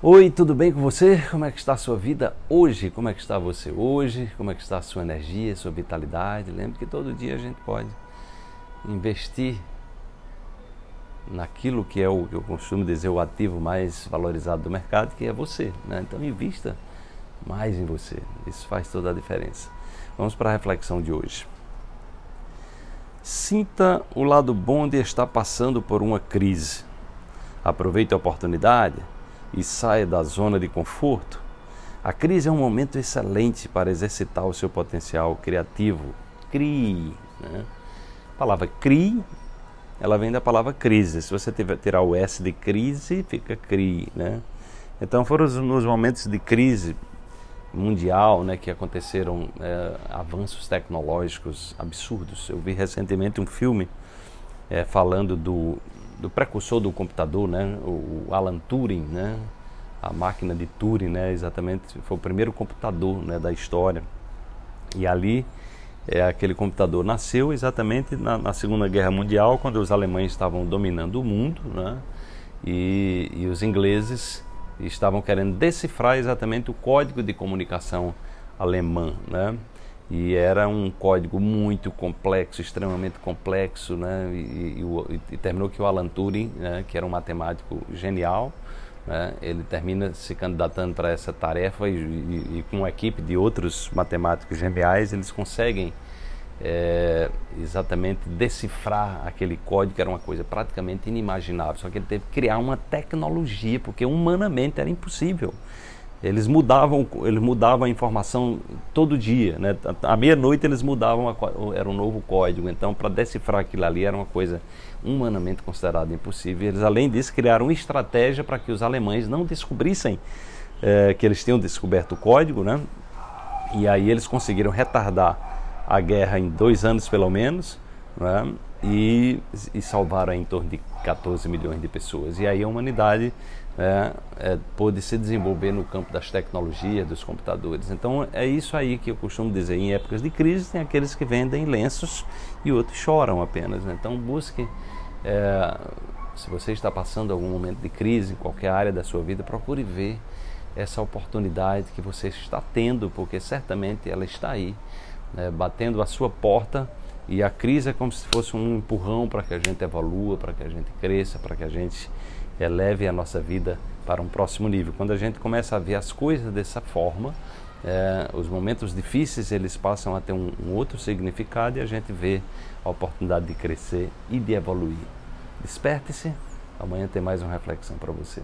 Oi, tudo bem com você? Como é que está a sua vida hoje? Como é que está você hoje? Como é que está a sua energia, sua vitalidade? Lembre que todo dia a gente pode investir naquilo que é o que eu costumo dizer o ativo mais valorizado do mercado, que é você. Né? Então invista mais em você. Isso faz toda a diferença. Vamos para a reflexão de hoje. Sinta o lado bom de estar passando por uma crise. Aproveite a oportunidade e saia da zona de conforto, a crise é um momento excelente para exercitar o seu potencial criativo. Crie. Né? A palavra crie, ela vem da palavra crise. Se você tirar o S de crise, fica crie. Né? Então foram nos momentos de crise mundial né, que aconteceram é, avanços tecnológicos absurdos. Eu vi recentemente um filme é, falando do, do precursor do computador, né, o Alan Turing, né, a máquina de Turing, né, exatamente foi o primeiro computador né, da história. E ali é, aquele computador nasceu exatamente na, na, Segunda Guerra Mundial, quando os alemães estavam dominando o mundo, né, e, e os ingleses estavam querendo decifrar exatamente o código de comunicação alemã, né? E era um código muito complexo, extremamente complexo, né? E, e, e terminou que o Alan Turing, né? que era um matemático genial, né? ele termina se candidatando para essa tarefa e, e, com uma equipe de outros matemáticos geniais eles conseguem é, exatamente decifrar aquele código que era uma coisa praticamente inimaginável. Só que ele teve que criar uma tecnologia porque humanamente era impossível. Eles mudavam, eles mudavam a informação todo dia, né? À meia-noite eles mudavam, a, era um novo código. Então, para decifrar aquilo ali era uma coisa humanamente considerada impossível. Eles, além disso, criaram uma estratégia para que os alemães não descobrissem é, que eles tinham descoberto o código, né? E aí eles conseguiram retardar a guerra em dois anos, pelo menos, né? E, e salvaram em torno de 14 milhões de pessoas. E aí a humanidade é, é, pôde se desenvolver no campo das tecnologias, dos computadores. Então é isso aí que eu costumo dizer. Em épocas de crise, tem aqueles que vendem lenços e outros choram apenas. Né? Então busque, é, se você está passando algum momento de crise em qualquer área da sua vida, procure ver essa oportunidade que você está tendo, porque certamente ela está aí, né? batendo a sua porta. E a crise é como se fosse um empurrão para que a gente evolua, para que a gente cresça, para que a gente eleve a nossa vida para um próximo nível. Quando a gente começa a ver as coisas dessa forma, é, os momentos difíceis eles passam a ter um, um outro significado e a gente vê a oportunidade de crescer e de evoluir. Desperte-se, amanhã tem mais uma reflexão para você.